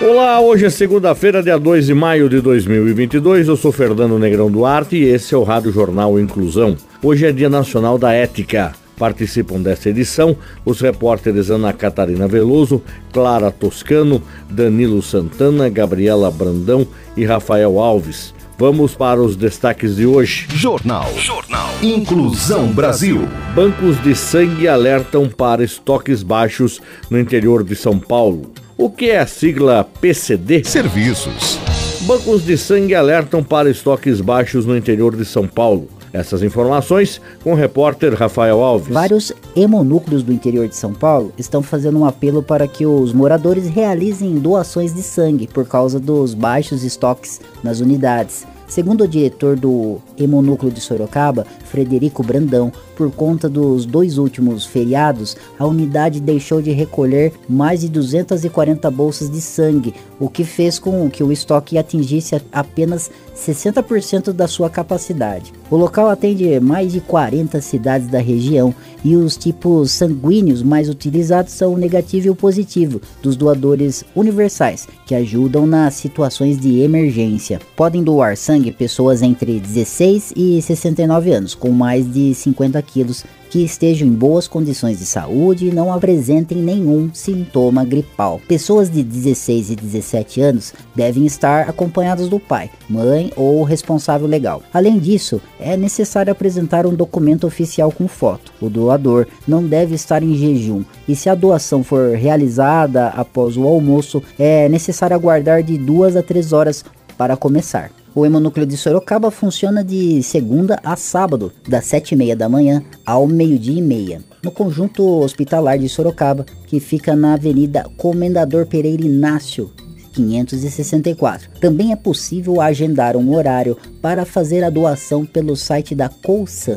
Olá, hoje é segunda-feira, dia 2 de maio de 2022. Eu sou Fernando Negrão Duarte e esse é o Rádio Jornal Inclusão. Hoje é Dia Nacional da Ética. Participam desta edição os repórteres Ana Catarina Veloso, Clara Toscano, Danilo Santana, Gabriela Brandão e Rafael Alves. Vamos para os destaques de hoje. Jornal. Jornal. Inclusão Brasil. Bancos de sangue alertam para estoques baixos no interior de São Paulo. O que é a sigla PCD? Serviços. Bancos de sangue alertam para estoques baixos no interior de São Paulo. Essas informações com o repórter Rafael Alves. Vários hemonúcleos do interior de São Paulo estão fazendo um apelo para que os moradores realizem doações de sangue por causa dos baixos estoques nas unidades. Segundo o diretor do Hemonúcleo de Sorocaba, Frederico Brandão, por conta dos dois últimos feriados, a unidade deixou de recolher mais de 240 bolsas de sangue, o que fez com que o estoque atingisse apenas 60% da sua capacidade. O local atende mais de 40 cidades da região e os tipos sanguíneos mais utilizados são o negativo e o positivo dos doadores universais, que ajudam nas situações de emergência. Podem doar sangue pessoas entre 16 e 69 anos, com mais de 50 quilos que estejam em boas condições de saúde e não apresentem nenhum sintoma gripal. Pessoas de 16 e 17 anos devem estar acompanhadas do pai, mãe ou responsável legal. Além disso, é necessário apresentar um documento oficial com foto. O doador não deve estar em jejum e se a doação for realizada após o almoço, é necessário aguardar de 2 a 3 horas para começar. O hemonúcleo de Sorocaba funciona de segunda a sábado, das 7h30 da manhã ao meio-dia e meia, no conjunto hospitalar de Sorocaba, que fica na Avenida Comendador Pereira Inácio, 564. Também é possível agendar um horário para fazer a doação pelo site da Colsan.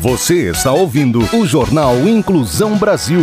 Você está ouvindo o Jornal Inclusão Brasil.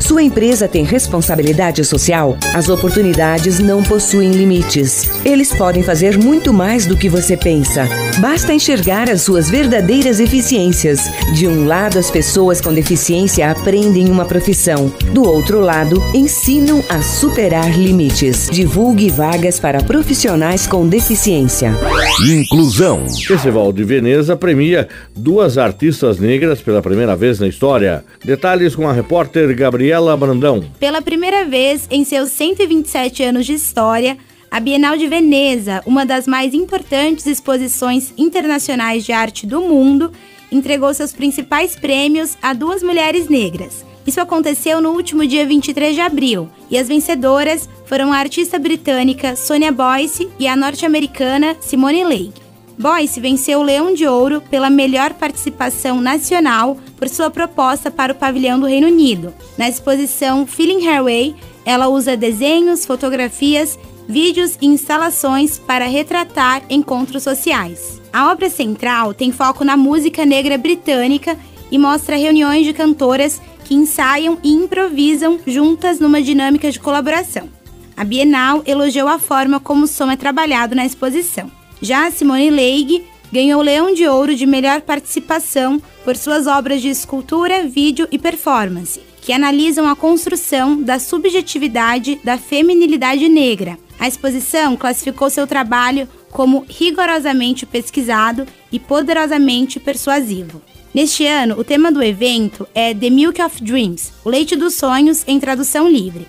Sua empresa tem responsabilidade social? As oportunidades não possuem limites. Eles podem fazer muito mais do que você pensa. Basta enxergar as suas verdadeiras eficiências. De um lado, as pessoas com deficiência aprendem uma profissão. Do outro lado, ensinam a superar limites. Divulgue vagas para profissionais com deficiência. Inclusão. Festival de Veneza premia duas artistas negras pela primeira vez na história. Detalhes com a repórter Gabriela Brandão. Pela primeira vez em seus 127 anos de história, a Bienal de Veneza, uma das mais importantes exposições internacionais de arte do mundo, entregou seus principais prêmios a duas mulheres negras. Isso aconteceu no último dia 23 de abril, e as vencedoras foram a artista britânica Sonia Boyce e a norte-americana Simone Lake. Boyce venceu o Leão de Ouro pela melhor participação nacional por sua proposta para o pavilhão do Reino Unido. Na exposição Feeling Her Way, ela usa desenhos, fotografias, vídeos e instalações para retratar encontros sociais. A obra central tem foco na música negra britânica e mostra reuniões de cantoras que ensaiam e improvisam juntas numa dinâmica de colaboração. A Bienal elogiou a forma como o som é trabalhado na exposição. Já Simone Leigh ganhou o Leão de Ouro de melhor participação por suas obras de escultura, vídeo e performance, que analisam a construção da subjetividade da feminilidade negra. A exposição classificou seu trabalho como rigorosamente pesquisado e poderosamente persuasivo. Neste ano, o tema do evento é The Milk of Dreams, o leite dos sonhos em tradução livre.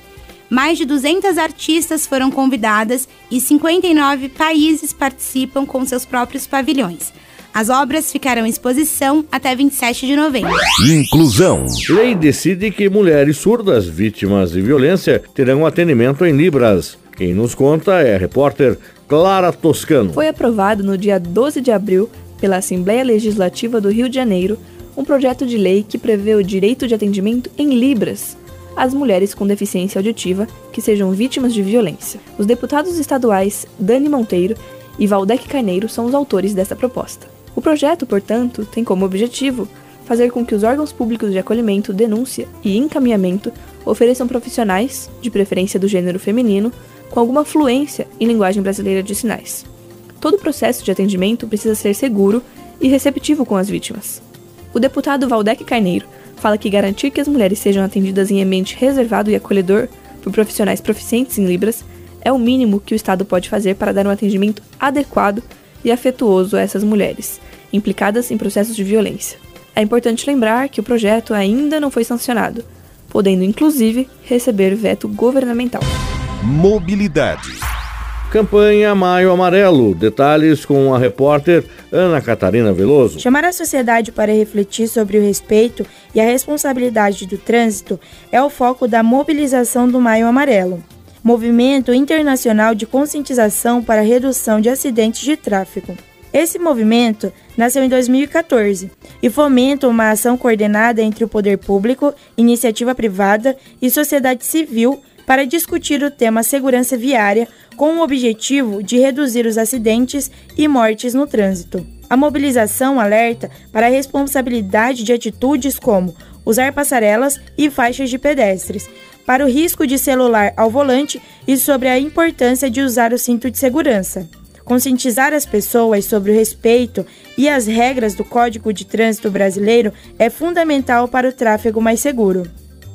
Mais de 200 artistas foram convidadas e 59 países participam com seus próprios pavilhões. As obras ficarão em exposição até 27 de novembro. Inclusão. Lei decide que mulheres surdas vítimas de violência terão atendimento em Libras. Quem nos conta é a repórter Clara Toscano. Foi aprovado no dia 12 de abril pela Assembleia Legislativa do Rio de Janeiro um projeto de lei que prevê o direito de atendimento em Libras às mulheres com deficiência auditiva que sejam vítimas de violência. Os deputados estaduais Dani Monteiro e Valdec Carneiro são os autores dessa proposta. O projeto, portanto, tem como objetivo fazer com que os órgãos públicos de acolhimento, denúncia e encaminhamento ofereçam profissionais, de preferência do gênero feminino, com alguma fluência em linguagem brasileira de sinais. Todo o processo de atendimento precisa ser seguro e receptivo com as vítimas. O deputado Valdec Carneiro fala que garantir que as mulheres sejam atendidas em ambiente reservado e acolhedor por profissionais proficientes em Libras é o mínimo que o Estado pode fazer para dar um atendimento adequado e afetuoso a essas mulheres, implicadas em processos de violência. É importante lembrar que o projeto ainda não foi sancionado, podendo inclusive receber veto governamental. Mobilidade. Campanha Maio Amarelo. Detalhes com a repórter Ana Catarina Veloso. Chamar a sociedade para refletir sobre o respeito e a responsabilidade do trânsito é o foco da mobilização do Maio Amarelo. Movimento Internacional de Conscientização para Redução de Acidentes de Tráfego. Esse movimento nasceu em 2014 e fomenta uma ação coordenada entre o poder público, iniciativa privada e sociedade civil para discutir o tema segurança viária com o objetivo de reduzir os acidentes e mortes no trânsito. A mobilização alerta para a responsabilidade de atitudes como usar passarelas e faixas de pedestres, para o risco de celular ao volante e sobre a importância de usar o cinto de segurança. Conscientizar as pessoas sobre o respeito e as regras do Código de Trânsito Brasileiro é fundamental para o tráfego mais seguro.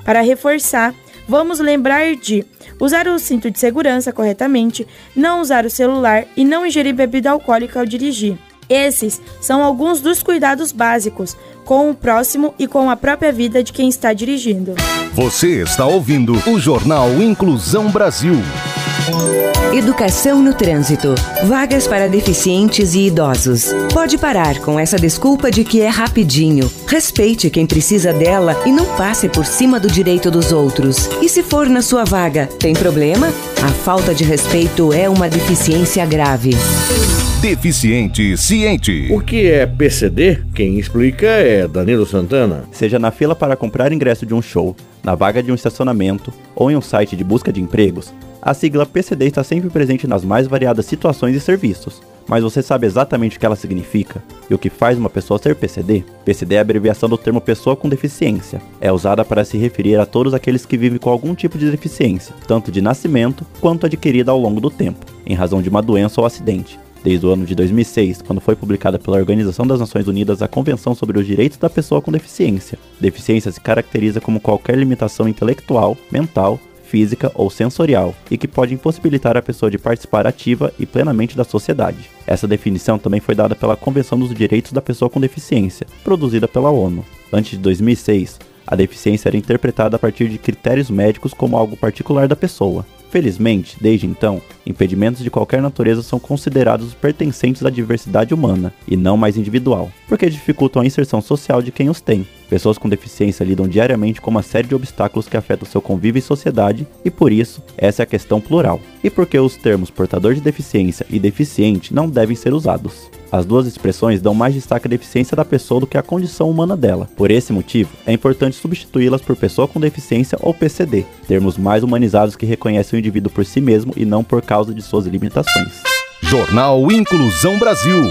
Para reforçar, vamos lembrar de usar o cinto de segurança corretamente, não usar o celular e não ingerir bebida alcoólica ao dirigir. Esses são alguns dos cuidados básicos com o próximo e com a própria vida de quem está dirigindo. Você está ouvindo o Jornal Inclusão Brasil. Educação no trânsito. Vagas para deficientes e idosos. Pode parar com essa desculpa de que é rapidinho. Respeite quem precisa dela e não passe por cima do direito dos outros. E se for na sua vaga, tem problema? A falta de respeito é uma deficiência grave. Deficiente Ciente. O que é PCD? Quem explica é Danilo Santana. Seja na fila para comprar ingresso de um show, na vaga de um estacionamento ou em um site de busca de empregos, a sigla PCD está sempre presente nas mais variadas situações e serviços. Mas você sabe exatamente o que ela significa e o que faz uma pessoa ser PCD? PCD é a abreviação do termo pessoa com deficiência. É usada para se referir a todos aqueles que vivem com algum tipo de deficiência, tanto de nascimento quanto adquirida ao longo do tempo, em razão de uma doença ou acidente. Desde o ano de 2006, quando foi publicada pela Organização das Nações Unidas a Convenção sobre os Direitos da Pessoa com Deficiência. Deficiência se caracteriza como qualquer limitação intelectual, mental, física ou sensorial e que pode impossibilitar a pessoa de participar ativa e plenamente da sociedade. Essa definição também foi dada pela Convenção dos Direitos da Pessoa com Deficiência, produzida pela ONU. Antes de 2006, a deficiência era interpretada a partir de critérios médicos como algo particular da pessoa. Felizmente, desde então, impedimentos de qualquer natureza são considerados pertencentes à diversidade humana e não mais individual, porque dificultam a inserção social de quem os tem. Pessoas com deficiência lidam diariamente com uma série de obstáculos que afetam seu convívio e sociedade, e por isso, essa é a questão plural. E porque os termos portador de deficiência e deficiente não devem ser usados. As duas expressões dão mais destaque à deficiência da pessoa do que à condição humana dela. Por esse motivo, é importante substituí-las por pessoa com deficiência ou PCD, termos mais humanizados que reconhecem o indivíduo por si mesmo e não por causa de suas limitações. Jornal Inclusão Brasil.